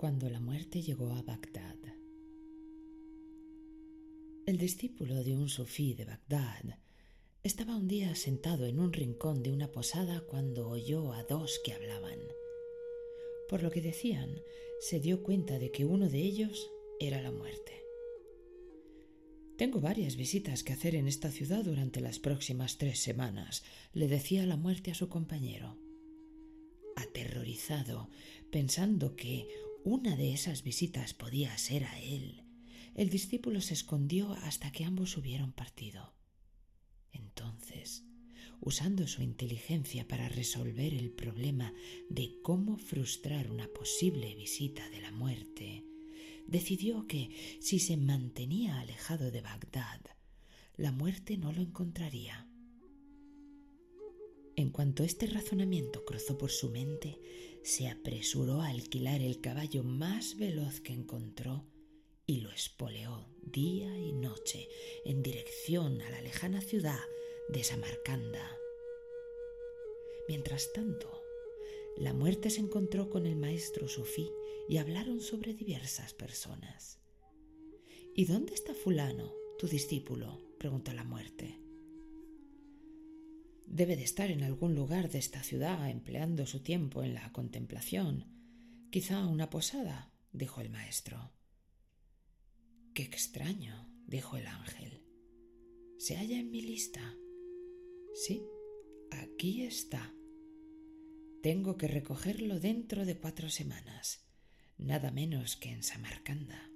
cuando la muerte llegó a Bagdad. El discípulo de un sufí de Bagdad estaba un día sentado en un rincón de una posada cuando oyó a dos que hablaban. Por lo que decían, se dio cuenta de que uno de ellos era la muerte. Tengo varias visitas que hacer en esta ciudad durante las próximas tres semanas, le decía la muerte a su compañero. Aterrorizado, pensando que una de esas visitas podía ser a él. El discípulo se escondió hasta que ambos hubieron partido. Entonces, usando su inteligencia para resolver el problema de cómo frustrar una posible visita de la muerte, decidió que si se mantenía alejado de Bagdad, la muerte no lo encontraría. En cuanto este razonamiento cruzó por su mente, se apresuró a alquilar el caballo más veloz que encontró y lo espoleó día y noche en dirección a la lejana ciudad de Samarcanda. Mientras tanto, la muerte se encontró con el maestro sufí y hablaron sobre diversas personas. ¿Y dónde está fulano, tu discípulo? preguntó la muerte. Debe de estar en algún lugar de esta ciudad empleando su tiempo en la contemplación. Quizá una posada, dijo el maestro. Qué extraño, dijo el ángel. ¿Se halla en mi lista? Sí, aquí está. Tengo que recogerlo dentro de cuatro semanas, nada menos que en Samarcanda.